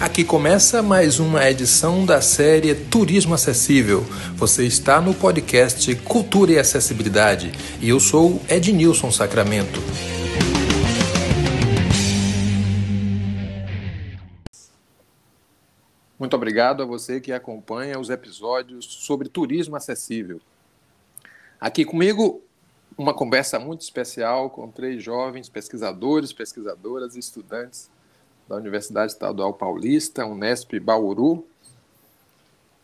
Aqui começa mais uma edição da série Turismo Acessível. Você está no podcast Cultura e Acessibilidade e eu sou Ednilson Sacramento. Muito obrigado a você que acompanha os episódios sobre turismo acessível. Aqui comigo, uma conversa muito especial com três jovens pesquisadores, pesquisadoras e estudantes da Universidade Estadual Paulista, Unesp Bauru,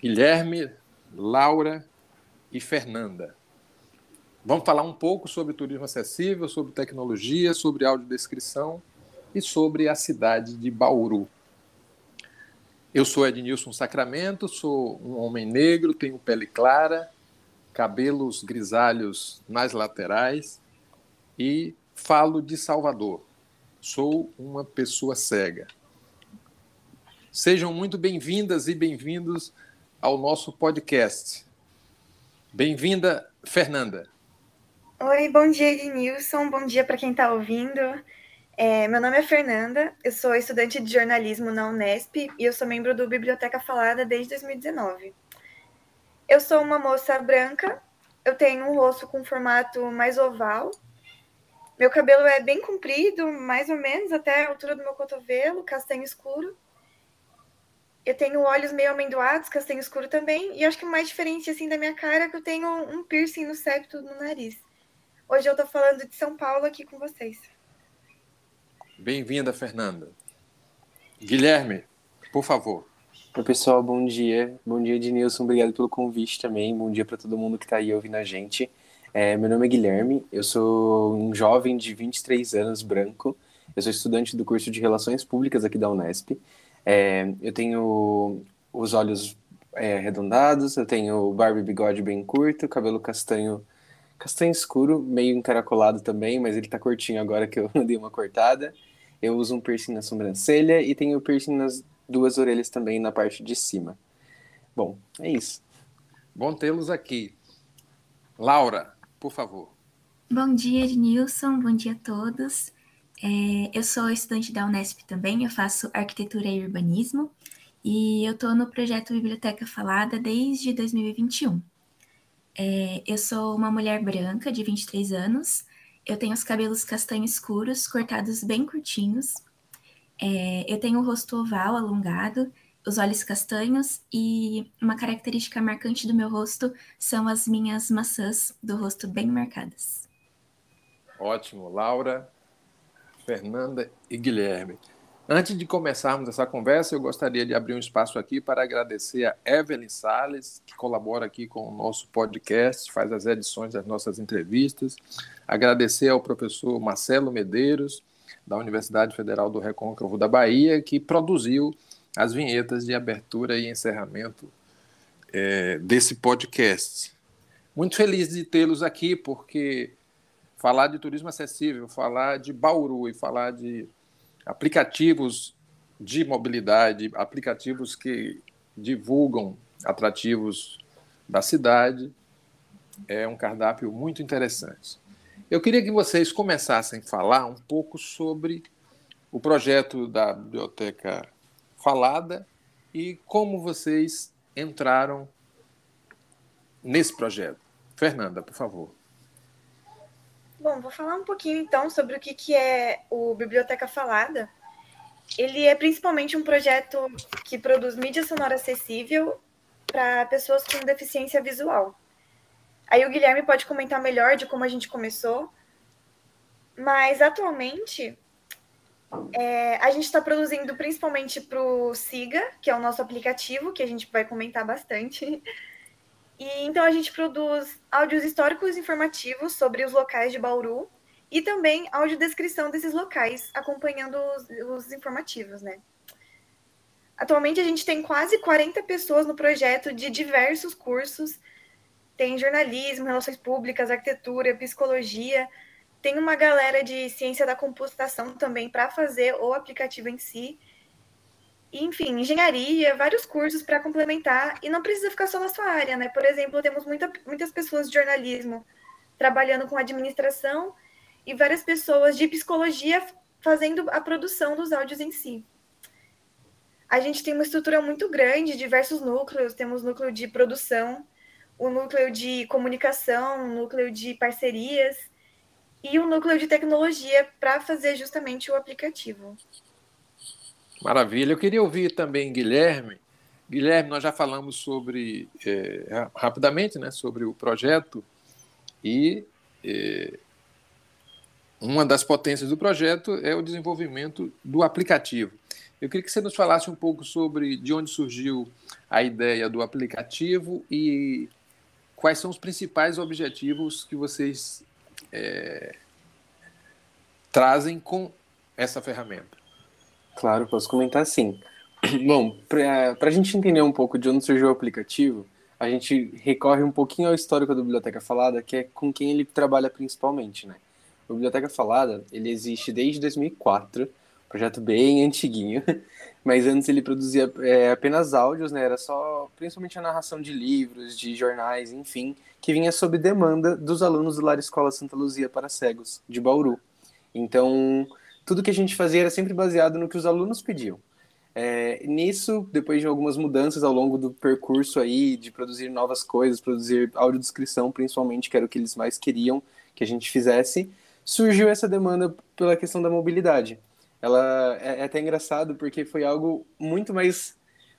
Guilherme, Laura e Fernanda. Vamos falar um pouco sobre turismo acessível, sobre tecnologia, sobre audiodescrição e sobre a cidade de Bauru. Eu sou Ednilson Sacramento, sou um homem negro, tenho pele clara, cabelos grisalhos nas laterais e falo de Salvador sou uma pessoa cega. Sejam muito bem-vindas e bem-vindos ao nosso podcast. Bem-vinda, Fernanda. Oi, bom dia, Ednilson. Bom dia para quem está ouvindo. É, meu nome é Fernanda, eu sou estudante de jornalismo na Unesp e eu sou membro do Biblioteca Falada desde 2019. Eu sou uma moça branca, eu tenho um rosto com formato mais oval meu cabelo é bem comprido, mais ou menos até a altura do meu cotovelo, castanho escuro. Eu tenho olhos meio amendoados, castanho escuro também. E acho que o mais diferente assim da minha cara é que eu tenho um piercing no septo no nariz. Hoje eu tô falando de São Paulo aqui com vocês. Bem-vinda, Fernanda. Guilherme, por favor. Oi, pessoal, bom dia. Bom dia, Ednilson. Obrigado pelo convite também. Bom dia para todo mundo que está aí ouvindo a gente. É, meu nome é Guilherme, eu sou um jovem de 23 anos, branco. Eu sou estudante do curso de Relações Públicas aqui da Unesp. É, eu tenho os olhos é, arredondados, eu tenho barba e bigode bem curto, cabelo castanho castanho escuro, meio encaracolado também, mas ele tá curtinho agora que eu dei uma cortada. Eu uso um piercing na sobrancelha e tenho piercing nas duas orelhas também na parte de cima. Bom, é isso. Bom tê-los aqui. Laura, por favor. Bom dia, Nilson. Bom dia a todos. É, eu sou estudante da Unesp também, eu faço arquitetura e urbanismo e eu estou no projeto Biblioteca Falada desde 2021. É, eu sou uma mulher branca de 23 anos, eu tenho os cabelos castanho escuros, cortados bem curtinhos, é, eu tenho o rosto oval, alongado, os olhos castanhos e uma característica marcante do meu rosto são as minhas maçãs do rosto bem marcadas. Ótimo, Laura, Fernanda e Guilherme. Antes de começarmos essa conversa, eu gostaria de abrir um espaço aqui para agradecer a Evelyn Sales, que colabora aqui com o nosso podcast, faz as edições das nossas entrevistas. Agradecer ao professor Marcelo Medeiros, da Universidade Federal do Recôncavo da Bahia, que produziu as vinhetas de abertura e encerramento é, desse podcast. Muito feliz de tê-los aqui, porque falar de turismo acessível, falar de Bauru e falar de aplicativos de mobilidade, aplicativos que divulgam atrativos da cidade, é um cardápio muito interessante. Eu queria que vocês começassem a falar um pouco sobre o projeto da Biblioteca falada e como vocês entraram nesse projeto. Fernanda, por favor. Bom, vou falar um pouquinho então sobre o que, que é o Biblioteca Falada. Ele é principalmente um projeto que produz mídia sonora acessível para pessoas com deficiência visual. Aí o Guilherme pode comentar melhor de como a gente começou, mas atualmente é, a gente está produzindo principalmente para o Siga, que é o nosso aplicativo, que a gente vai comentar bastante. E então a gente produz áudios históricos informativos sobre os locais de Bauru e também audiodescrição desses locais, acompanhando os, os informativos, né? Atualmente a gente tem quase 40 pessoas no projeto de diversos cursos. Tem jornalismo, relações públicas, arquitetura, psicologia, tem uma galera de ciência da computação também para fazer o aplicativo em si. Enfim, engenharia, vários cursos para complementar. E não precisa ficar só na sua área, né? Por exemplo, temos muita, muitas pessoas de jornalismo trabalhando com administração e várias pessoas de psicologia fazendo a produção dos áudios em si. a gente tem uma estrutura muito grande, diversos núcleos, temos núcleo de produção, o núcleo de comunicação, núcleo de parcerias e o núcleo de tecnologia para fazer justamente o aplicativo. Maravilha. Eu queria ouvir também Guilherme. Guilherme, nós já falamos sobre é, rapidamente, né, sobre o projeto e é, uma das potências do projeto é o desenvolvimento do aplicativo. Eu queria que você nos falasse um pouco sobre de onde surgiu a ideia do aplicativo e quais são os principais objetivos que vocês é, trazem com essa ferramenta. Claro, posso comentar sim. Bom, para a gente entender um pouco de onde surgiu o aplicativo, a gente recorre um pouquinho ao histórico da Biblioteca Falada, que é com quem ele trabalha principalmente, né? A Biblioteca Falada, ele existe desde 2004, projeto bem antiguinho, mas antes ele produzia é, apenas áudios, né? Era só, principalmente a narração de livros, de jornais, enfim, que vinha sob demanda dos alunos do Lar Escola Santa Luzia para Cegos, de Bauru. Então, tudo que a gente fazia era sempre baseado no que os alunos pediam. É, nisso, depois de algumas mudanças ao longo do percurso aí, de produzir novas coisas, produzir audiodescrição principalmente, que era o que eles mais queriam que a gente fizesse, surgiu essa demanda pela questão da mobilidade. Ela é, é até engraçado porque foi algo muito mais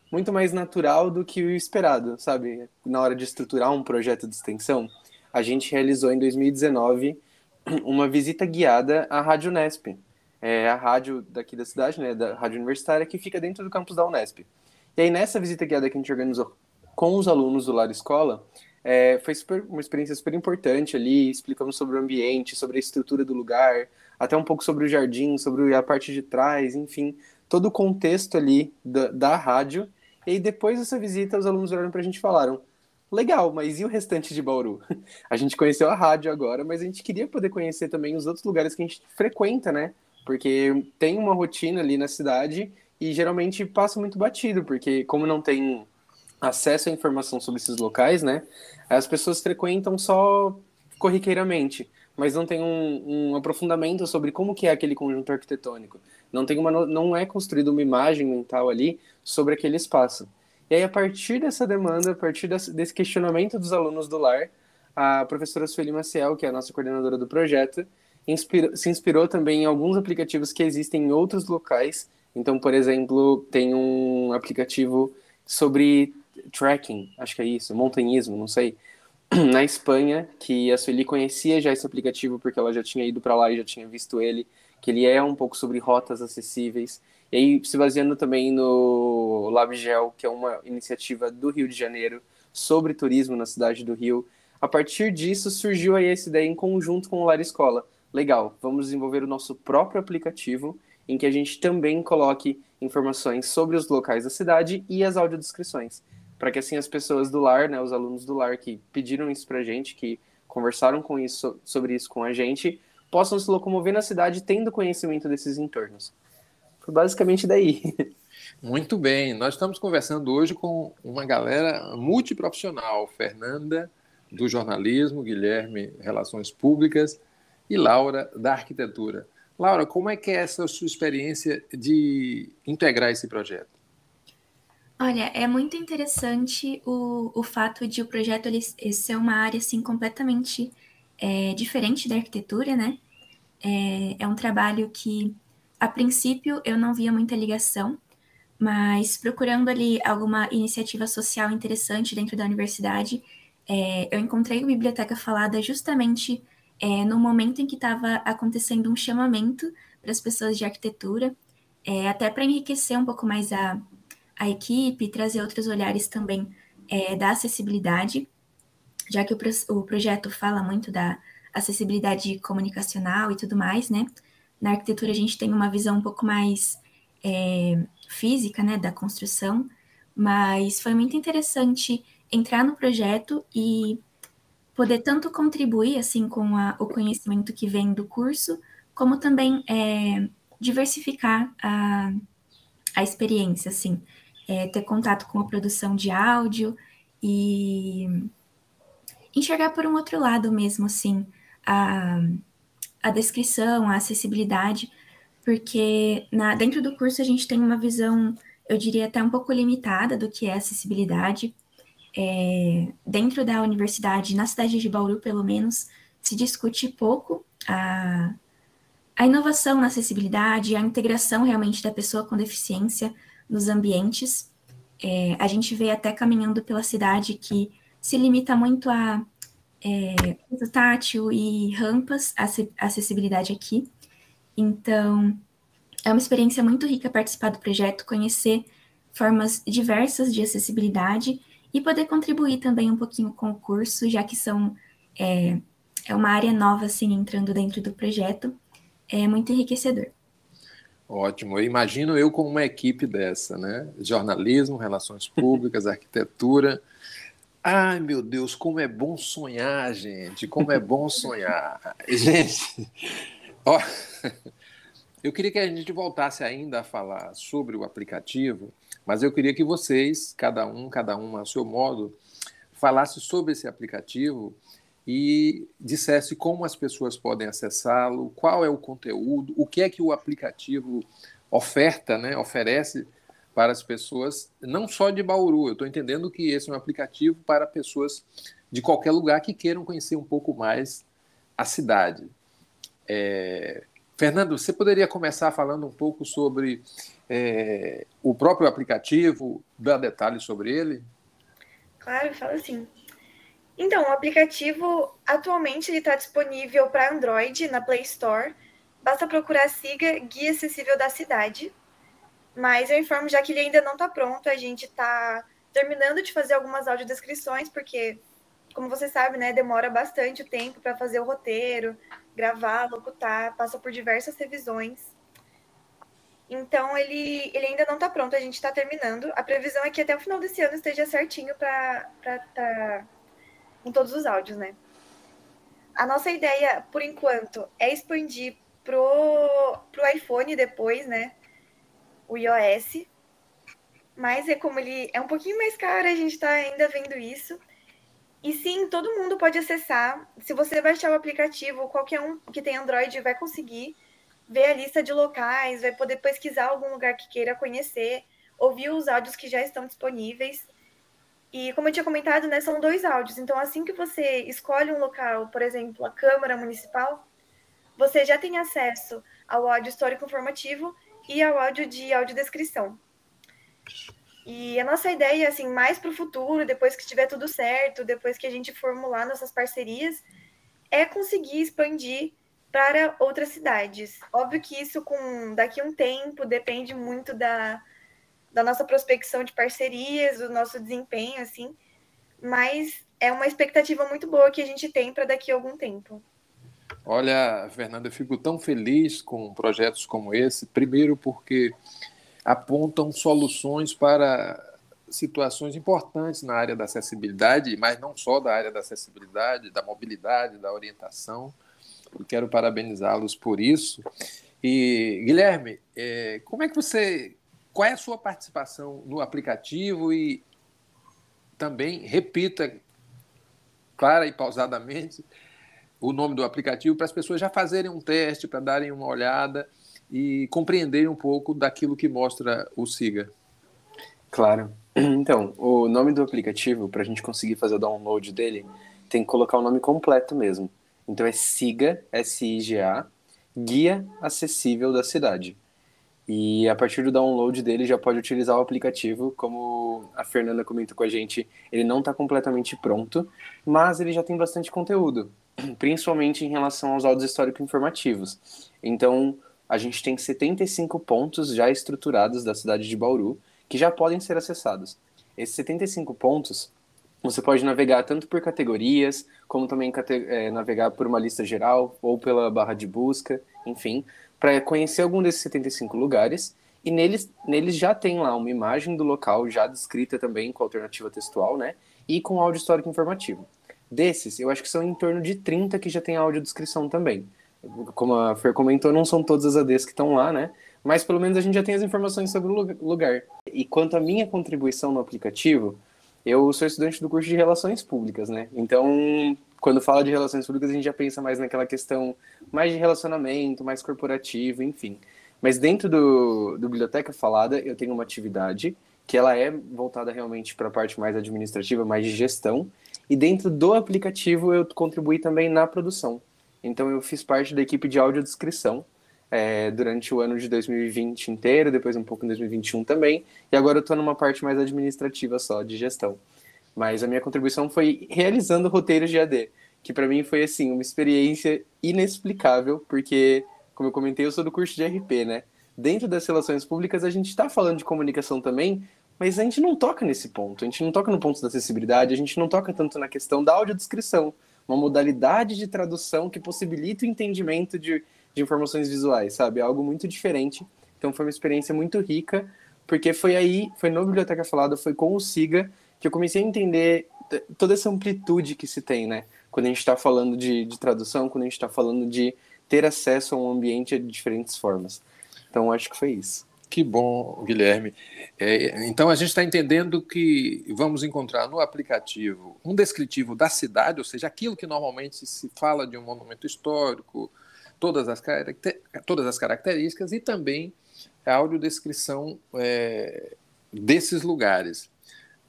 muito mais natural do que o esperado, sabe? Na hora de estruturar um projeto de extensão, a gente realizou em 2019 uma visita guiada à Rádio Nesp, é a rádio daqui da cidade, né, da rádio universitária, que fica dentro do campus da Unesp. E aí, nessa visita guiada que a gente organizou com os alunos do Lar Escola, é, foi super, uma experiência super importante ali, explicamos sobre o ambiente, sobre a estrutura do lugar, até um pouco sobre o jardim, sobre a parte de trás, enfim, todo o contexto ali da, da rádio. E depois dessa visita, os alunos olharam para a gente e falaram: legal, mas e o restante de Bauru? A gente conheceu a rádio agora, mas a gente queria poder conhecer também os outros lugares que a gente frequenta, né? porque tem uma rotina ali na cidade e geralmente passa muito batido, porque como não tem acesso à informação sobre esses locais, né, as pessoas frequentam só corriqueiramente, mas não tem um, um aprofundamento sobre como que é aquele conjunto arquitetônico. Não tem uma, não é construída uma imagem mental ali sobre aquele espaço. E aí, a partir dessa demanda, a partir desse questionamento dos alunos do lar, a professora Sueli Maciel, que é a nossa coordenadora do projeto, inspirou, se inspirou também em alguns aplicativos que existem em outros locais. Então, por exemplo, tem um aplicativo sobre trekking, acho que é isso, montanhismo, não sei, na Espanha, que a Sueli conhecia já esse aplicativo porque ela já tinha ido para lá e já tinha visto ele, que ele é um pouco sobre rotas acessíveis. E aí, se baseando também no LabGel, que é uma iniciativa do Rio de Janeiro sobre turismo na cidade do Rio, a partir disso surgiu aí essa ideia em conjunto com o Lar Escola, legal, vamos desenvolver o nosso próprio aplicativo em que a gente também coloque informações sobre os locais da cidade e as audiodescrições, para que assim as pessoas do lar, né, os alunos do lar que pediram isso para a gente, que conversaram com isso, sobre isso com a gente, possam se locomover na cidade tendo conhecimento desses entornos. Foi basicamente daí. Muito bem, nós estamos conversando hoje com uma galera multiprofissional, Fernanda do jornalismo, Guilherme Relações Públicas e Laura, da arquitetura. Laura, como é que é essa sua experiência de integrar esse projeto? Olha, é muito interessante o, o fato de o projeto ele, ser uma área assim completamente é, diferente da arquitetura, né? É, é um trabalho que, a princípio, eu não via muita ligação, mas procurando ali alguma iniciativa social interessante dentro da universidade, é, eu encontrei a Biblioteca Falada justamente é, no momento em que estava acontecendo um chamamento para as pessoas de arquitetura, é, até para enriquecer um pouco mais a, a equipe trazer outros olhares também é, da acessibilidade, já que o, o projeto fala muito da acessibilidade comunicacional e tudo mais, né? Na arquitetura a gente tem uma visão um pouco mais é, física, né, da construção, mas foi muito interessante entrar no projeto e poder tanto contribuir assim com a, o conhecimento que vem do curso, como também é, diversificar a, a experiência, assim, é, ter contato com a produção de áudio e enxergar por um outro lado mesmo, assim, a, a descrição, a acessibilidade, porque na, dentro do curso a gente tem uma visão eu diria até um pouco limitada do que é acessibilidade. É, dentro da universidade, na cidade de Bauru, pelo menos, se discute pouco a, a inovação na acessibilidade, a integração realmente da pessoa com deficiência nos ambientes. É, a gente vê até caminhando pela cidade que se limita muito a é, uso tátil e rampas, acessibilidade aqui. Então, é uma experiência muito rica participar do projeto, conhecer formas diversas de acessibilidade e poder contribuir também um pouquinho com o curso, já que são é, é uma área nova assim entrando dentro do projeto, é muito enriquecedor. Ótimo. Eu imagino eu com uma equipe dessa, né? Jornalismo, relações públicas, arquitetura. Ai, meu Deus, como é bom sonhar, gente. Como é bom sonhar. Gente, ó, eu queria que a gente voltasse ainda a falar sobre o aplicativo, mas eu queria que vocês, cada um, cada um a seu modo, falasse sobre esse aplicativo e dissesse como as pessoas podem acessá-lo, qual é o conteúdo, o que é que o aplicativo oferta, né, oferece para as pessoas, não só de Bauru. Eu estou entendendo que esse é um aplicativo para pessoas de qualquer lugar que queiram conhecer um pouco mais a cidade. É... Fernando, você poderia começar falando um pouco sobre é, o próprio aplicativo, dar detalhes sobre ele? Claro, falo sim. Então, o aplicativo atualmente está disponível para Android na Play Store. Basta procurar Siga Guia Acessível da Cidade. Mas eu informo já que ele ainda não está pronto. A gente está terminando de fazer algumas audiodescrições, porque, como você sabe, né, demora bastante o tempo para fazer o roteiro, gravar, locutar, passa por diversas revisões. Então, ele, ele ainda não está pronto, a gente está terminando. A previsão é que até o final desse ano esteja certinho para com todos os áudios, né? A nossa ideia, por enquanto, é expandir pro, pro iPhone depois, né? O iOS. Mas é como ele é um pouquinho mais caro, a gente está ainda vendo isso. E sim, todo mundo pode acessar. Se você baixar o aplicativo, qualquer um que tem Android vai conseguir ver a lista de locais, vai poder pesquisar algum lugar que queira conhecer, ouvir os áudios que já estão disponíveis. E como eu tinha comentado, né, são dois áudios. Então, assim que você escolhe um local, por exemplo, a Câmara Municipal, você já tem acesso ao áudio histórico informativo e ao áudio de audiodescrição. E a nossa ideia, assim, mais para o futuro, depois que estiver tudo certo, depois que a gente formular nossas parcerias, é conseguir expandir para outras cidades. Óbvio que isso, com daqui a um tempo, depende muito da, da nossa prospecção de parcerias, do nosso desempenho, assim, mas é uma expectativa muito boa que a gente tem para daqui a algum tempo. Olha, Fernanda, eu fico tão feliz com projetos como esse, primeiro porque apontam soluções para situações importantes na área da acessibilidade, mas não só da área da acessibilidade, da mobilidade, da orientação. Quero parabenizá-los por isso. E, Guilherme, é, como é que você qual é a sua participação no aplicativo e também repita clara e pausadamente o nome do aplicativo para as pessoas já fazerem um teste, para darem uma olhada e compreenderem um pouco daquilo que mostra o Siga. Claro. Então, o nome do aplicativo, para a gente conseguir fazer o download dele, tem que colocar o nome completo mesmo. Então é Siga, S-I-G-A, Guia Acessível da Cidade. E a partir do download dele já pode utilizar o aplicativo, como a Fernanda comentou com a gente, ele não está completamente pronto, mas ele já tem bastante conteúdo, principalmente em relação aos áudios históricos informativos. Então, a gente tem 75 pontos já estruturados da cidade de Bauru, que já podem ser acessados. Esses 75 pontos, você pode navegar tanto por categorias, como também é, navegar por uma lista geral, ou pela barra de busca, enfim para conhecer algum desses 75 lugares e neles, neles já tem lá uma imagem do local já descrita também com alternativa textual, né? E com áudio histórico informativo. Desses, eu acho que são em torno de 30 que já tem audiodescrição também. Como a Fer comentou, não são todas as ADs que estão lá, né? Mas pelo menos a gente já tem as informações sobre o lugar. E quanto à minha contribuição no aplicativo, eu sou estudante do curso de Relações Públicas, né? Então, quando fala de relações públicas, a gente já pensa mais naquela questão mais de relacionamento, mais corporativo, enfim. Mas dentro do, do Biblioteca Falada, eu tenho uma atividade que ela é voltada realmente para a parte mais administrativa, mais de gestão. E dentro do aplicativo eu contribuí também na produção. Então eu fiz parte da equipe de audiodescrição é, durante o ano de 2020 inteiro, depois um pouco em 2021 também. E agora eu estou numa parte mais administrativa só, de gestão. Mas a minha contribuição foi realizando roteiros de AD, que para mim foi assim uma experiência inexplicável, porque como eu comentei, eu sou do curso de RP, né? Dentro das relações públicas, a gente está falando de comunicação também, mas a gente não toca nesse ponto. A gente não toca no ponto da acessibilidade, a gente não toca tanto na questão da audiodescrição, uma modalidade de tradução que possibilita o entendimento de, de informações visuais, sabe? É algo muito diferente. Então foi uma experiência muito rica, porque foi aí, foi no Biblioteca Falada, foi com o SIGA, que eu comecei a entender toda essa amplitude que se tem, né? Quando a gente está falando de, de tradução, quando a gente está falando de ter acesso a um ambiente de diferentes formas. Então, acho que foi isso. Que bom, Guilherme. É, então, a gente está entendendo que vamos encontrar no aplicativo um descritivo da cidade, ou seja, aquilo que normalmente se fala de um monumento histórico, todas as, todas as características, e também a audiodescrição é, desses lugares.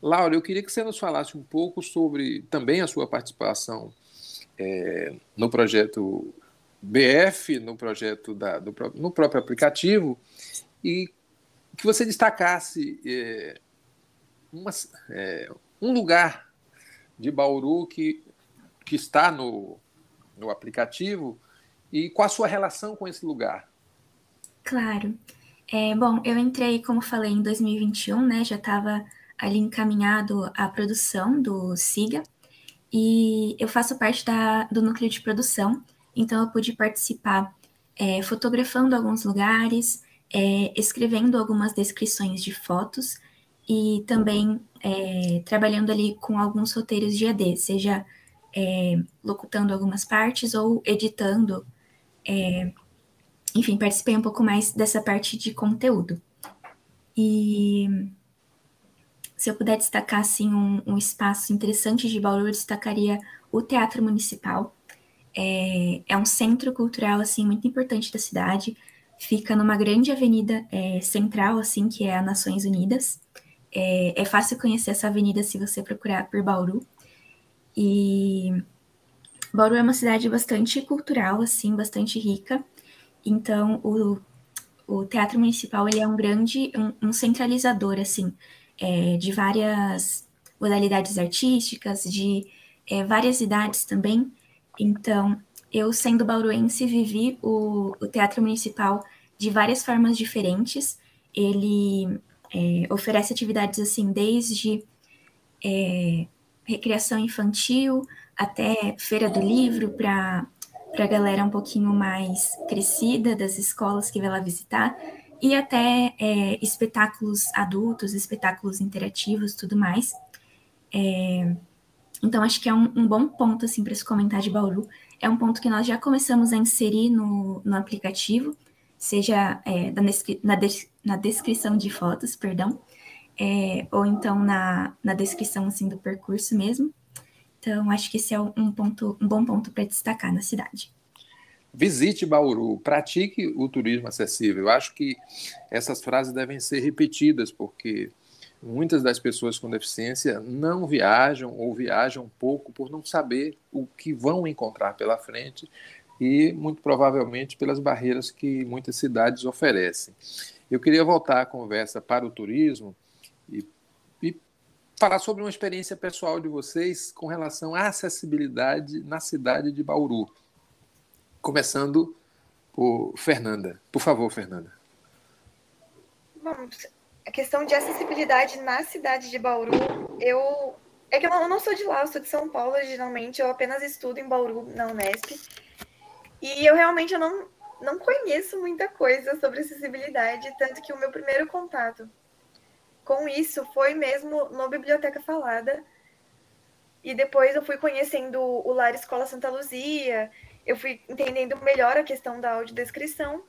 Laura, eu queria que você nos falasse um pouco sobre também a sua participação é, no projeto BF no projeto da, do, no próprio aplicativo e que você destacasse é, uma, é, um lugar de Bauru que, que está no, no aplicativo e qual a sua relação com esse lugar. Claro. É, bom, eu entrei, como falei, em 2021, né? Já estava ali encaminhado a produção do SIGA e eu faço parte da, do núcleo de produção então eu pude participar é, fotografando alguns lugares, é, escrevendo algumas descrições de fotos e também é, trabalhando ali com alguns roteiros de AD, seja é, locutando algumas partes ou editando. É, enfim, participei um pouco mais dessa parte de conteúdo. E se eu puder destacar assim, um, um espaço interessante de Bauru, eu destacaria o Teatro Municipal, é, é um centro cultural assim muito importante da cidade. Fica numa grande avenida é, central, assim, que é a Nações Unidas. É, é fácil conhecer essa avenida se você procurar por Bauru. E Bauru é uma cidade bastante cultural, assim, bastante rica. Então, o, o Teatro Municipal ele é um grande, um, um centralizador, assim, é, de várias modalidades artísticas, de é, várias idades também. Então, eu, sendo bauruense, vivi o, o teatro municipal de várias formas diferentes. Ele é, oferece atividades assim, desde é, recreação infantil até feira do livro para a galera um pouquinho mais crescida das escolas que vai lá visitar e até é, espetáculos adultos, espetáculos interativos, tudo mais. É, então, acho que é um, um bom ponto, assim, para se comentar de Bauru. É um ponto que nós já começamos a inserir no, no aplicativo, seja é, na, des, na descrição de fotos, perdão, é, ou então na, na descrição, assim, do percurso mesmo. Então, acho que esse é um, ponto, um bom ponto para destacar na cidade. Visite Bauru, pratique o turismo acessível. Eu acho que essas frases devem ser repetidas, porque Muitas das pessoas com deficiência não viajam ou viajam pouco por não saber o que vão encontrar pela frente e, muito provavelmente, pelas barreiras que muitas cidades oferecem. Eu queria voltar a conversa para o turismo e, e falar sobre uma experiência pessoal de vocês com relação à acessibilidade na cidade de Bauru. Começando por Fernanda. Por favor, Fernanda. Vamos a questão de acessibilidade na cidade de Bauru, eu. É que eu não, sou de lá, eu sou de São Paulo originalmente, eu apenas estudo em Bauru, na Unesp. E eu realmente eu não, não conheço muita coisa sobre acessibilidade, tanto que o meu primeiro contato com isso foi mesmo no Biblioteca Falada. E depois eu fui conhecendo o Lar Escola Santa Luzia, eu fui entendendo melhor a questão da audiodescrição.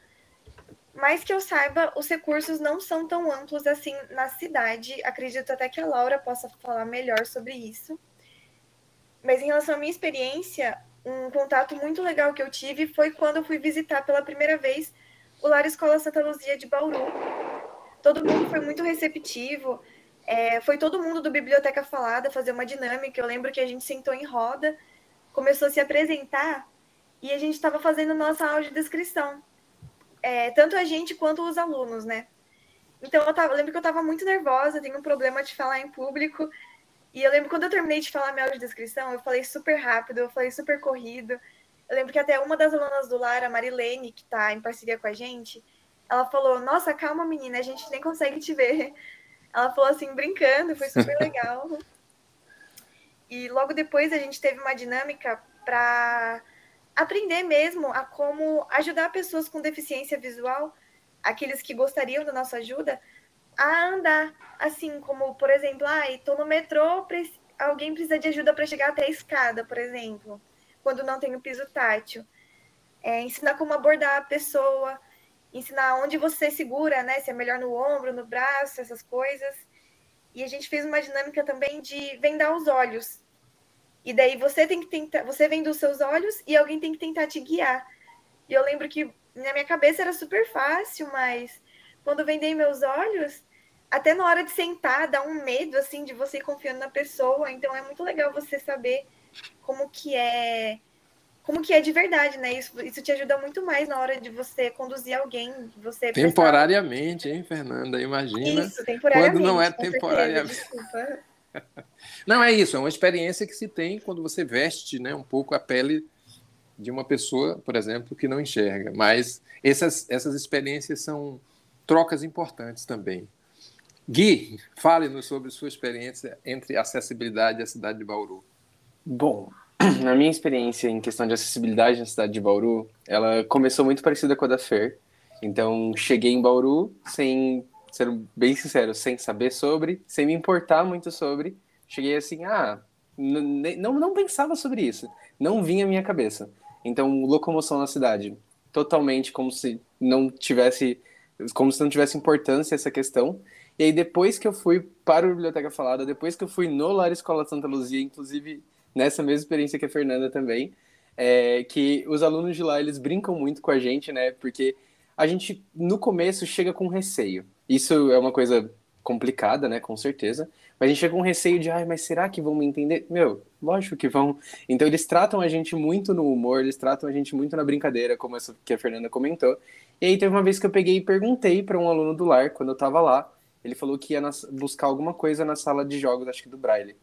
Mas que eu saiba, os recursos não são tão amplos assim na cidade. Acredito até que a Laura possa falar melhor sobre isso. Mas em relação à minha experiência, um contato muito legal que eu tive foi quando eu fui visitar pela primeira vez o Lar Escola Santa Luzia de Bauru. Todo mundo foi muito receptivo. É, foi todo mundo do Biblioteca Falada fazer uma dinâmica. Eu lembro que a gente sentou em roda, começou a se apresentar e a gente estava fazendo nossa audiodescrição. É, tanto a gente quanto os alunos, né? Então eu, tava, lembro que eu estava muito nervosa, tenho um problema de falar em público. E eu lembro quando eu terminei de falar minha audiodescrição, eu falei super rápido, eu falei super corrido. Eu lembro que até uma das alunas do lar, a Marilene, que está em parceria com a gente, ela falou: Nossa, calma, menina, a gente nem consegue te ver. Ela falou assim, brincando, foi super legal. e logo depois a gente teve uma dinâmica para aprender mesmo a como ajudar pessoas com deficiência visual, aqueles que gostariam da nossa ajuda, a andar. Assim, como, por exemplo, ah, estou no metrô, alguém precisa de ajuda para chegar até a escada, por exemplo quando não tem o piso tátil. É, ensinar como abordar a pessoa, ensinar onde você segura, né? Se é melhor no ombro, no braço, essas coisas. E a gente fez uma dinâmica também de vendar os olhos. E daí você tem que tentar, você vende os seus olhos e alguém tem que tentar te guiar. E eu lembro que na minha cabeça era super fácil, mas quando vendei meus olhos, até na hora de sentar, dá um medo assim de você ir confiando na pessoa. Então é muito legal você saber como que é como que é de verdade, né? Isso, isso te ajuda muito mais na hora de você conduzir alguém, você temporariamente, prestar... hein, Fernanda? Imagina. Isso, temporariamente. Quando não é temporariamente. Não é isso, é uma experiência que se tem quando você veste, né, um pouco a pele de uma pessoa, por exemplo, que não enxerga. Mas essas essas experiências são trocas importantes também. Gui, fale-nos sobre sua experiência entre acessibilidade e a cidade de Bauru. Bom, na minha experiência em questão de acessibilidade na cidade de Bauru, ela começou muito parecida com a da Fer. Então, cheguei em Bauru sem, ser bem sincero, sem saber sobre, sem me importar muito sobre. Cheguei assim, ah, não, não pensava sobre isso. Não vinha à minha cabeça. Então, locomoção na cidade, totalmente como se não tivesse, como se não tivesse importância essa questão. E aí, depois que eu fui para a Biblioteca Falada, depois que eu fui no Lar Escola Santa Luzia, inclusive nessa mesma experiência que a Fernanda também, é que os alunos de lá, eles brincam muito com a gente, né? Porque a gente, no começo, chega com receio. Isso é uma coisa complicada, né? Com certeza. Mas a gente chega com receio de, ai, mas será que vão me entender? Meu, lógico que vão. Então eles tratam a gente muito no humor, eles tratam a gente muito na brincadeira, como essa que a Fernanda comentou. E aí teve uma vez que eu peguei e perguntei para um aluno do lar, quando eu tava lá, ele falou que ia buscar alguma coisa na sala de jogos, acho que do Braille.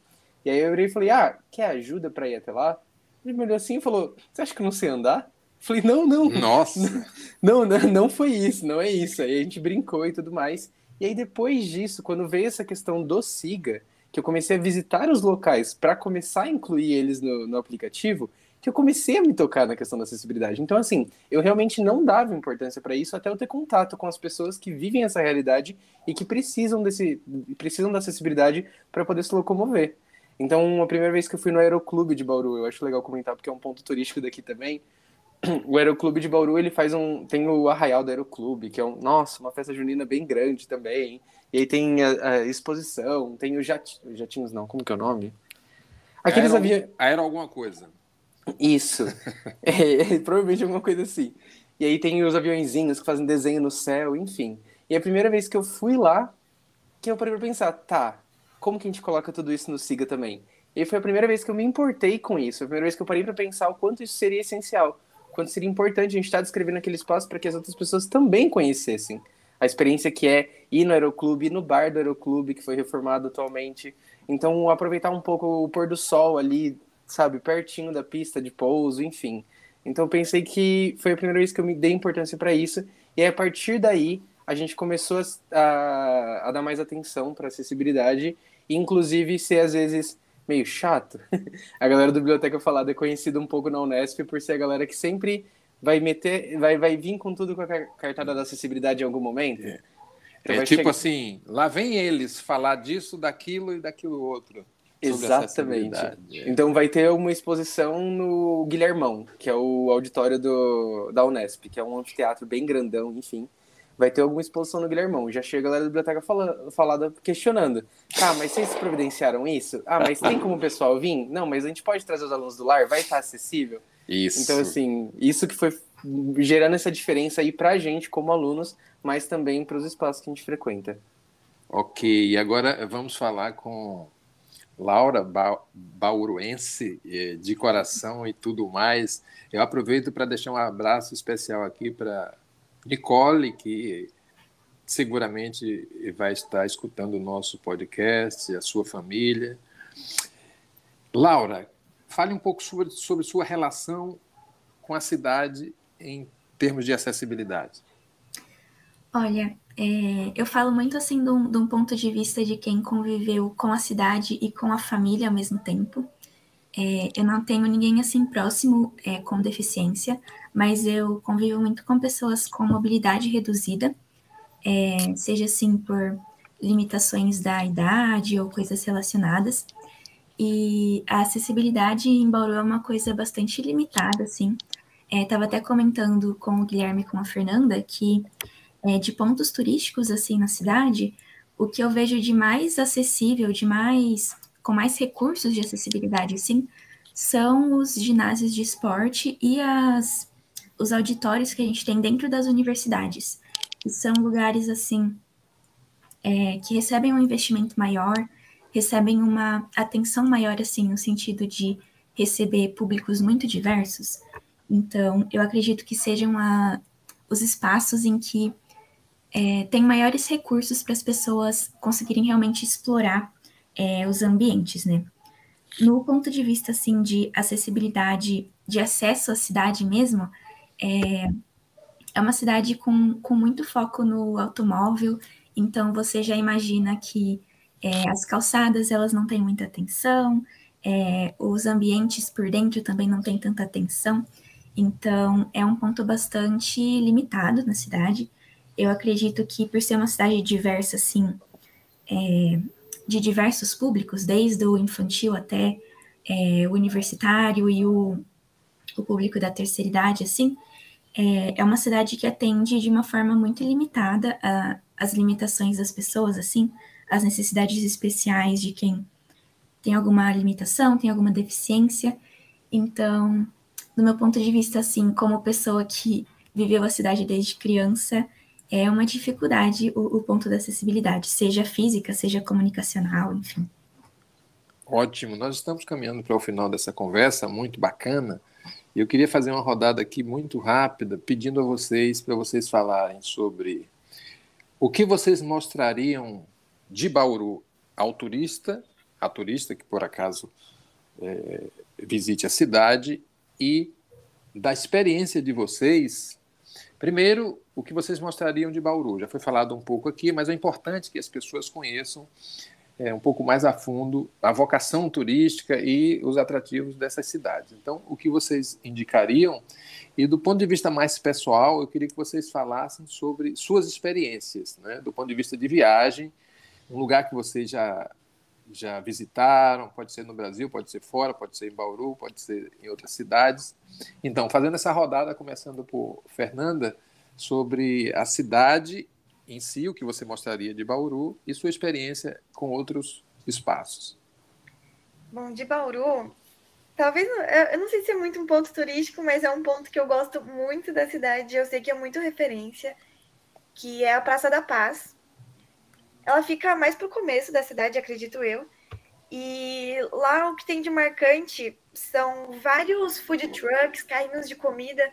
E aí eu virei e falei, ah, quer ajuda para ir até lá? Ele me olhou assim e falou, você acha que eu não sei andar? Falei, não, não. Nossa! Não, não, não foi isso, não é isso. Aí a gente brincou e tudo mais. E aí depois disso, quando veio essa questão do SIGA, que eu comecei a visitar os locais para começar a incluir eles no, no aplicativo, que eu comecei a me tocar na questão da acessibilidade. Então, assim, eu realmente não dava importância para isso até eu ter contato com as pessoas que vivem essa realidade e que precisam desse precisam da acessibilidade para poder se locomover. Então, a primeira vez que eu fui no Aeroclube de Bauru, eu acho legal comentar porque é um ponto turístico daqui também. O Aeroclube de Bauru, ele faz um. Tem o Arraial do Aeroclube, que é um. Nossa, uma festa junina bem grande também. E aí tem a, a exposição, tem os jat, jatinhos, não, como que é o nome? Aqueles aviões. Avião... Aero alguma coisa. Isso. é, é, provavelmente alguma coisa assim. E aí tem os aviãozinhos que fazem desenho no céu, enfim. E a primeira vez que eu fui lá, que eu parei pra pensar, tá, como que a gente coloca tudo isso no Siga também? E foi a primeira vez que eu me importei com isso, a primeira vez que eu parei para pensar o quanto isso seria essencial, quanto seria importante a gente estar tá descrevendo aquele espaço para que as outras pessoas também conhecessem a experiência que é ir no aeroclube, ir no bar do aeroclube, que foi reformado atualmente. Então, aproveitar um pouco o pôr do sol ali, sabe, pertinho da pista de pouso, enfim. Então, pensei que foi a primeira vez que eu me dei importância para isso, e a partir daí a gente começou a, a, a dar mais atenção para acessibilidade, inclusive ser às vezes meio chato. a galera do Biblioteca Falada é conhecida um pouco na Unesp por ser a galera que sempre vai meter, vai, vai vir com tudo com a cartada da acessibilidade em algum momento. É, então é tipo chegar... assim, lá vem eles falar disso, daquilo e daquilo outro. Exatamente. Então vai ter uma exposição no Guilhermão, que é o auditório do, da Unesp, que é um anfiteatro bem grandão, enfim vai ter alguma exposição no Guilhermão. Já chega a galera da biblioteca falando, falada, questionando. Tá, mas vocês providenciaram isso? Ah, mas tem como o pessoal vir? Não, mas a gente pode trazer os alunos do lar? Vai estar acessível? Isso. Então, assim, isso que foi gerando essa diferença aí para a gente como alunos, mas também para os espaços que a gente frequenta. Ok, e agora vamos falar com Laura, ba bauruense, eh, de coração e tudo mais. Eu aproveito para deixar um abraço especial aqui para Nicole, que seguramente vai estar escutando o nosso podcast, a sua família. Laura, fale um pouco sobre, sobre sua relação com a cidade em termos de acessibilidade. Olha, é, eu falo muito assim de um, de um, ponto de vista de quem conviveu com a cidade e com a família ao mesmo tempo. É, eu não tenho ninguém assim próximo é, com deficiência, mas eu convivo muito com pessoas com mobilidade reduzida, é, seja assim por limitações da idade ou coisas relacionadas. E a acessibilidade em Bauru é uma coisa bastante limitada, assim. Estava é, até comentando com o Guilherme e com a Fernanda que é, de pontos turísticos assim na cidade, o que eu vejo de mais acessível, de mais com mais recursos de acessibilidade assim, são os ginásios de esporte e as, os auditórios que a gente tem dentro das universidades, que são lugares assim é, que recebem um investimento maior, recebem uma atenção maior assim no sentido de receber públicos muito diversos. Então, eu acredito que sejam a, os espaços em que é, tem maiores recursos para as pessoas conseguirem realmente explorar é, os ambientes, né? No ponto de vista, assim, de acessibilidade, de acesso à cidade mesmo, é, é uma cidade com, com muito foco no automóvel, então você já imagina que é, as calçadas, elas não têm muita atenção, é, os ambientes por dentro também não têm tanta atenção, então é um ponto bastante limitado na cidade, eu acredito que por ser uma cidade diversa, assim, é, de diversos públicos, desde o infantil até é, o universitário e o, o público da terceira idade, assim, é, é uma cidade que atende de uma forma muito limitada as limitações das pessoas, assim, as necessidades especiais de quem tem alguma limitação, tem alguma deficiência. Então, do meu ponto de vista, assim, como pessoa que viveu a cidade desde criança, é uma dificuldade o, o ponto da acessibilidade, seja física, seja comunicacional, enfim. Ótimo, nós estamos caminhando para o final dessa conversa, muito bacana. Eu queria fazer uma rodada aqui muito rápida, pedindo a vocês para vocês falarem sobre o que vocês mostrariam de Bauru ao turista, a turista que por acaso é, visite a cidade, e da experiência de vocês Primeiro, o que vocês mostrariam de Bauru? Já foi falado um pouco aqui, mas é importante que as pessoas conheçam é, um pouco mais a fundo a vocação turística e os atrativos dessas cidades. Então, o que vocês indicariam? E do ponto de vista mais pessoal, eu queria que vocês falassem sobre suas experiências, né? do ponto de vista de viagem, um lugar que vocês já já visitaram, pode ser no Brasil, pode ser fora, pode ser em Bauru, pode ser em outras cidades. Então, fazendo essa rodada, começando por Fernanda, sobre a cidade em si, o que você mostraria de Bauru e sua experiência com outros espaços. Bom, de Bauru, talvez, eu não sei se é muito um ponto turístico, mas é um ponto que eu gosto muito da cidade, eu sei que é muito referência, que é a Praça da Paz, ela fica mais pro começo da cidade, acredito eu. E lá o que tem de marcante são vários food trucks, carrinhos de comida,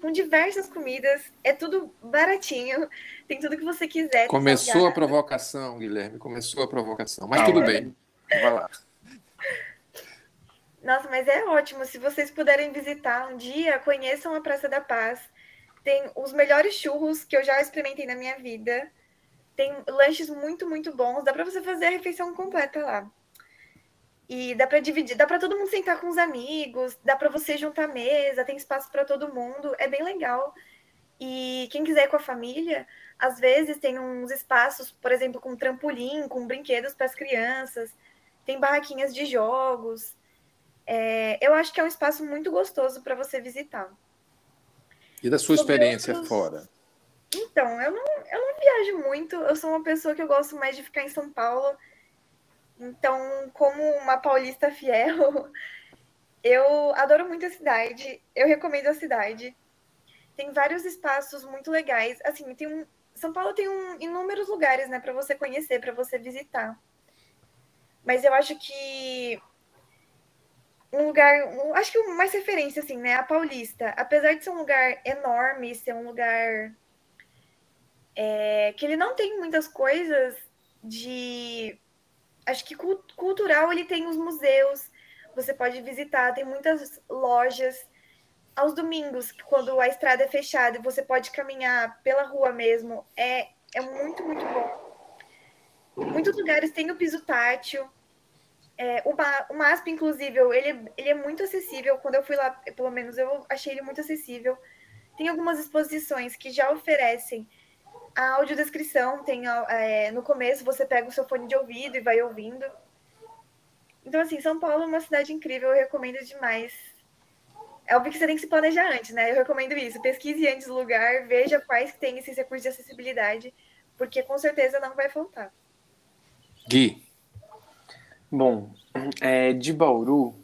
com diversas comidas. É tudo baratinho, tem tudo que você quiser. Começou a provocação, Guilherme, começou a provocação. Mas ah, tudo bem, vai lá. Nossa, mas é ótimo. Se vocês puderem visitar um dia, conheçam a Praça da Paz. Tem os melhores churros que eu já experimentei na minha vida. Tem lanches muito, muito bons. Dá para você fazer a refeição completa lá. E dá para dividir, dá para todo mundo sentar com os amigos, dá para você juntar mesa, tem espaço para todo mundo, é bem legal. E quem quiser ir com a família, às vezes tem uns espaços, por exemplo, com trampolim, com brinquedos para as crianças, tem barraquinhas de jogos. É, eu acho que é um espaço muito gostoso para você visitar. E da sua Sobre experiência outros... fora? Então, eu não, eu não viajo muito. Eu sou uma pessoa que eu gosto mais de ficar em São Paulo. Então, como uma paulista fiel, eu adoro muito a cidade. Eu recomendo a cidade. tem vários espaços muito legais. Assim, tem um, São Paulo tem um, inúmeros lugares, né, para você conhecer, para você visitar. Mas eu acho que um lugar, um, acho que o mais referência assim, né, a Paulista, apesar de ser um lugar enorme, ser um lugar é, que ele não tem muitas coisas de acho que cultural ele tem os museus, você pode visitar, tem muitas lojas. Aos domingos, quando a estrada é fechada você pode caminhar pela rua mesmo, é, é muito, muito bom. Muitos lugares têm o piso tátil. É, o, o MASP, inclusive, ele, ele é muito acessível. Quando eu fui lá, pelo menos, eu achei ele muito acessível. Tem algumas exposições que já oferecem a audiodescrição. Tem, é, no começo, você pega o seu fone de ouvido e vai ouvindo. Então, assim, São Paulo é uma cidade incrível, eu recomendo demais. É óbvio que você tem que se planejar antes, né? Eu recomendo isso. Pesquise antes o lugar, veja quais que tem esses recursos de acessibilidade, porque com certeza não vai faltar. Gui. Bom, é, de Bauru,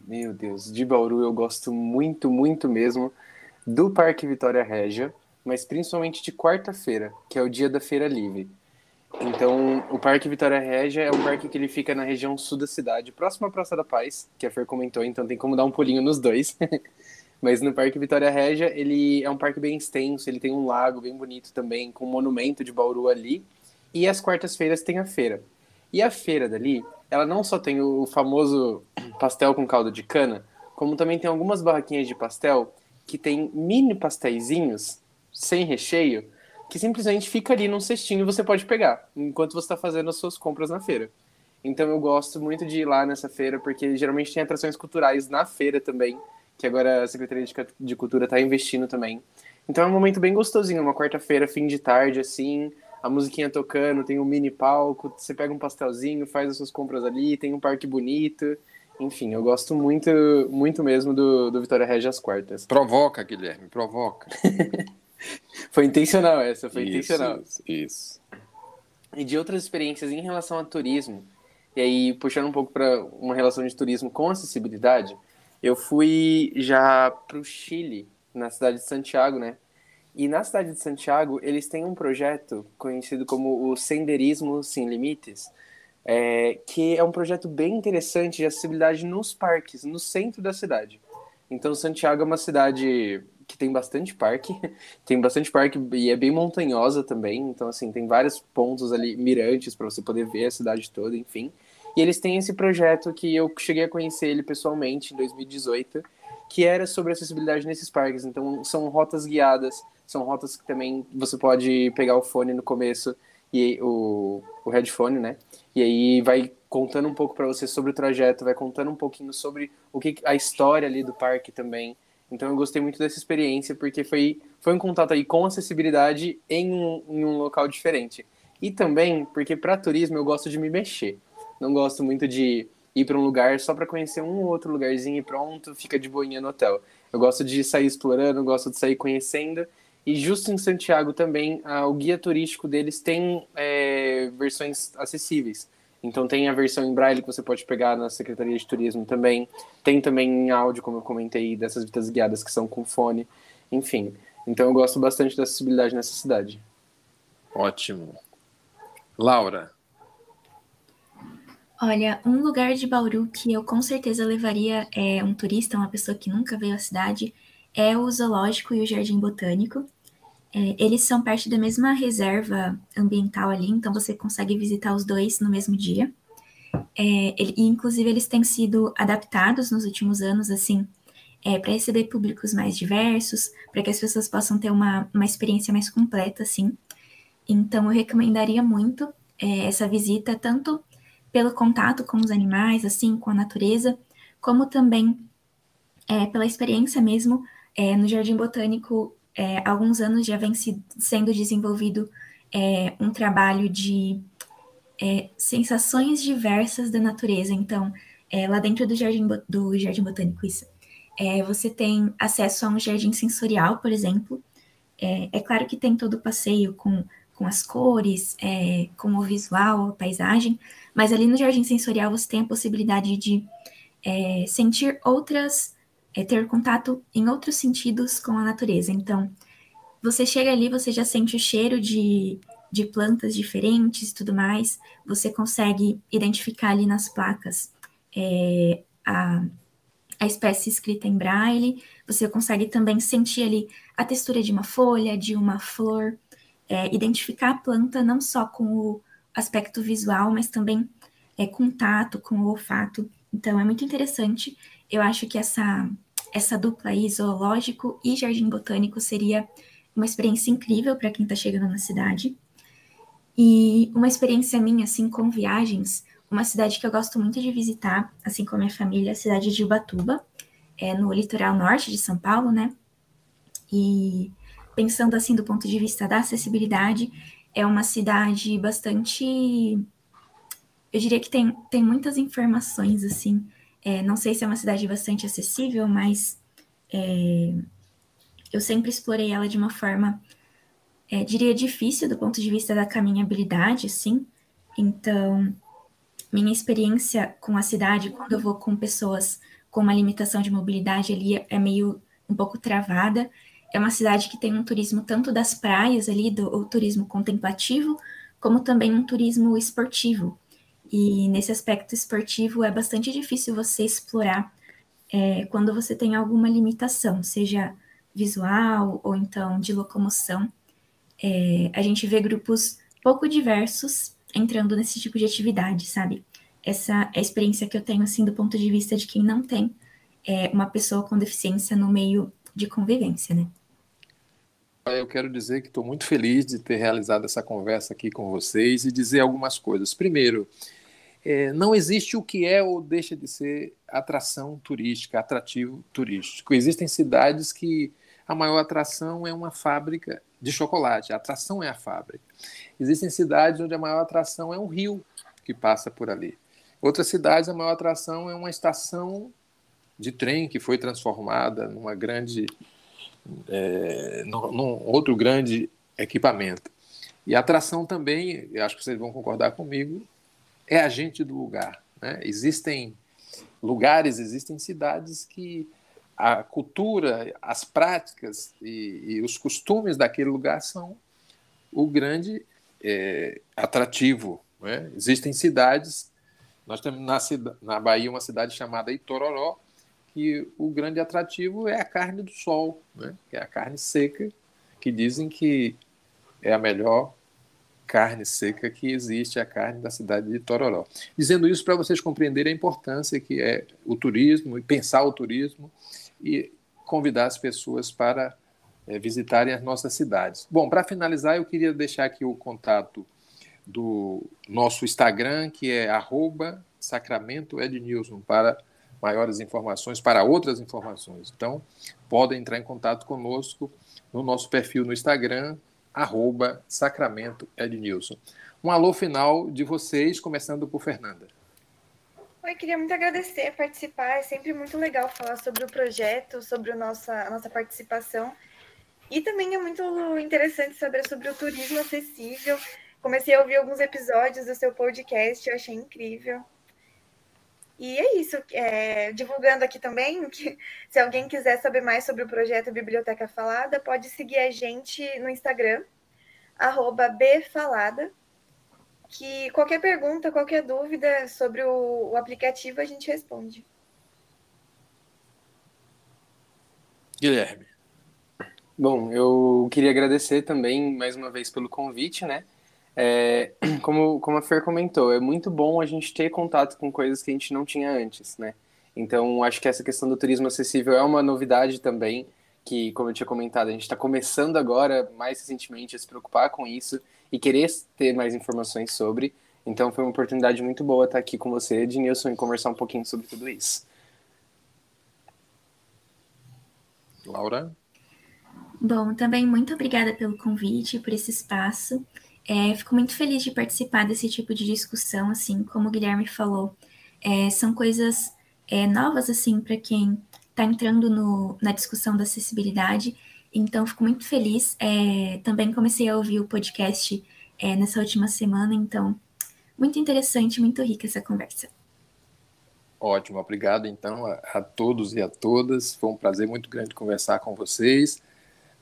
meu Deus, de Bauru eu gosto muito, muito mesmo do Parque Vitória Régia, mas principalmente de quarta-feira, que é o dia da Feira Livre. Então, o Parque Vitória Régia é um parque que ele fica na região sul da cidade, próximo à Praça da Paz, que a Fer comentou, então tem como dar um pulinho nos dois. Mas no Parque Vitória Régia, ele é um parque bem extenso, ele tem um lago bem bonito também, com um monumento de Bauru ali. E às quartas-feiras tem a feira. E a feira dali, ela não só tem o famoso pastel com caldo de cana, como também tem algumas barraquinhas de pastel que tem mini pastéisinhos sem recheio, que simplesmente fica ali num cestinho e você pode pegar, enquanto você está fazendo as suas compras na feira. Então eu gosto muito de ir lá nessa feira, porque geralmente tem atrações culturais na feira também, que agora a Secretaria de Cultura está investindo também. Então é um momento bem gostosinho, uma quarta-feira, fim de tarde, assim, a musiquinha tocando, tem um mini palco, você pega um pastelzinho, faz as suas compras ali, tem um parque bonito. Enfim, eu gosto muito, muito mesmo do, do Vitória Regia às quartas. Provoca, Guilherme, provoca. foi intencional essa, foi isso, intencional. Isso, isso. E de outras experiências em relação a turismo, e aí puxando um pouco para uma relação de turismo com acessibilidade, eu fui já para o Chile, na cidade de Santiago, né? E na cidade de Santiago, eles têm um projeto conhecido como o Senderismo Sem Limites, é, que é um projeto bem interessante de acessibilidade nos parques, no centro da cidade. Então, Santiago é uma cidade que tem bastante parque, tem bastante parque e é bem montanhosa também, então assim, tem vários pontos ali mirantes para você poder ver a cidade toda, enfim. E eles têm esse projeto que eu cheguei a conhecer ele pessoalmente em 2018, que era sobre acessibilidade nesses parques. Então são rotas guiadas, são rotas que também você pode pegar o fone no começo e o, o headphone, né? E aí vai contando um pouco para você sobre o trajeto, vai contando um pouquinho sobre o que a história ali do parque também. Então eu gostei muito dessa experiência, porque foi, foi um contato aí com acessibilidade em um, em um local diferente. E também porque para turismo eu gosto de me mexer. Não gosto muito de ir para um lugar só para conhecer um ou outro lugarzinho e pronto, fica de boinha no hotel. Eu gosto de sair explorando, gosto de sair conhecendo. E justo em Santiago também, o guia turístico deles tem é, versões acessíveis. Então tem a versão em braille que você pode pegar na Secretaria de Turismo também. Tem também em áudio, como eu comentei, dessas visitas guiadas que são com fone. Enfim. Então eu gosto bastante da acessibilidade nessa cidade. Ótimo. Laura. Olha, um lugar de Bauru que eu com certeza levaria é um turista, uma pessoa que nunca veio à cidade, é o Zoológico e o Jardim Botânico. É, eles são parte da mesma reserva ambiental ali, então você consegue visitar os dois no mesmo dia. É, ele, e, inclusive, eles têm sido adaptados nos últimos anos, assim, é, para receber públicos mais diversos, para que as pessoas possam ter uma, uma experiência mais completa, assim. Então, eu recomendaria muito é, essa visita, tanto pelo contato com os animais, assim, com a natureza, como também é, pela experiência mesmo. É, no Jardim Botânico, é, alguns anos já vem se, sendo desenvolvido é, um trabalho de é, sensações diversas da natureza. Então, é, lá dentro do Jardim, do jardim Botânico, isso, é, você tem acesso a um jardim sensorial, por exemplo. É, é claro que tem todo o passeio com, com as cores, com o visual, a paisagem, mas ali no jardim sensorial você tem a possibilidade de sentir outras é ter contato em outros sentidos com a natureza. Então, você chega ali, você já sente o cheiro de, de plantas diferentes e tudo mais, você consegue identificar ali nas placas é, a, a espécie escrita em braille, você consegue também sentir ali a textura de uma folha, de uma flor, é, identificar a planta não só com o aspecto visual, mas também é, com tato, com o olfato. Então é muito interessante. Eu acho que essa, essa dupla aí, zoológico e jardim botânico, seria uma experiência incrível para quem está chegando na cidade. E uma experiência minha, assim, com viagens, uma cidade que eu gosto muito de visitar, assim como a minha família, a cidade de Ubatuba, é no litoral norte de São Paulo, né? E pensando assim do ponto de vista da acessibilidade, é uma cidade bastante. Eu diria que tem, tem muitas informações, assim. É, não sei se é uma cidade bastante acessível, mas é, eu sempre explorei ela de uma forma, é, diria, difícil do ponto de vista da caminhabilidade, assim. Então, minha experiência com a cidade, quando eu vou com pessoas com uma limitação de mobilidade ali, é meio um pouco travada é uma cidade que tem um turismo tanto das praias ali, do turismo contemplativo, como também um turismo esportivo. E nesse aspecto esportivo é bastante difícil você explorar é, quando você tem alguma limitação, seja visual ou então de locomoção. É, a gente vê grupos pouco diversos entrando nesse tipo de atividade, sabe? Essa é a experiência que eu tenho, assim, do ponto de vista de quem não tem é, uma pessoa com deficiência no meio de convivência, né? Eu quero dizer que estou muito feliz de ter realizado essa conversa aqui com vocês e dizer algumas coisas. Primeiro, é, não existe o que é ou deixa de ser atração turística, atrativo turístico. Existem cidades que a maior atração é uma fábrica de chocolate, a atração é a fábrica. Existem cidades onde a maior atração é um rio que passa por ali. Outras cidades, a maior atração é uma estação de trem que foi transformada numa grande é, num outro grande equipamento. E a atração também, eu acho que vocês vão concordar comigo, é agente do lugar. Né? Existem lugares, existem cidades que a cultura, as práticas e, e os costumes daquele lugar são o grande é, atrativo. Né? Existem cidades, nós temos na, na Bahia uma cidade chamada Itororó, que o grande atrativo é a carne do sol, né? que é a carne seca, que dizem que é a melhor carne seca que existe, a carne da cidade de Tororó. Dizendo isso para vocês compreenderem a importância que é o turismo, e pensar o turismo e convidar as pessoas para é, visitarem as nossas cidades. Bom, para finalizar, eu queria deixar aqui o contato do nosso Instagram, que é arroba Sacramento Ednilson, para maiores informações, para outras informações. Então, podem entrar em contato conosco no nosso perfil no Instagram, arroba Sacramento Ednilson. Um alô final de vocês, começando por Fernanda. Oi, queria muito agradecer participar. É sempre muito legal falar sobre o projeto, sobre a nossa, a nossa participação. E também é muito interessante saber sobre o turismo acessível. Comecei a ouvir alguns episódios do seu podcast, eu achei incrível. E é isso, é, divulgando aqui também que se alguém quiser saber mais sobre o projeto Biblioteca Falada, pode seguir a gente no Instagram, bfalada, que qualquer pergunta, qualquer dúvida sobre o, o aplicativo a gente responde. Guilherme. Bom, eu queria agradecer também mais uma vez pelo convite, né? É, como, como a Fer comentou, é muito bom a gente ter contato com coisas que a gente não tinha antes, né? Então, acho que essa questão do turismo acessível é uma novidade também, que, como eu tinha comentado, a gente está começando agora, mais recentemente, a se preocupar com isso e querer ter mais informações sobre. Então, foi uma oportunidade muito boa estar aqui com você, Ednilson, e conversar um pouquinho sobre tudo isso. Laura? Bom, também muito obrigada pelo convite, por esse espaço. É, fico muito feliz de participar desse tipo de discussão, assim, como o Guilherme falou. É, são coisas é, novas, assim, para quem está entrando no, na discussão da acessibilidade. Então, fico muito feliz. É, também comecei a ouvir o podcast é, nessa última semana, então, muito interessante, muito rica essa conversa. Ótimo, obrigado então a, a, todos e a todas. Foi um prazer muito grande conversar com vocês.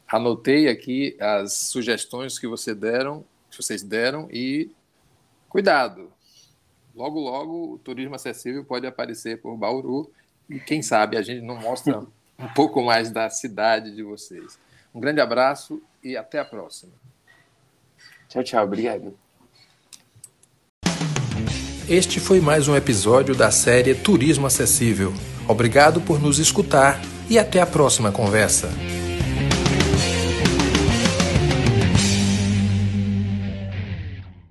Anotei aqui as sugestões que você deram, que vocês deram e cuidado. Logo, logo o turismo acessível pode aparecer por Bauru e quem sabe a gente não mostra um pouco mais da cidade de vocês. Um grande abraço e até a próxima. Tchau, tchau. Obrigado. Este foi mais um episódio da série Turismo Acessível. Obrigado por nos escutar e até a próxima conversa.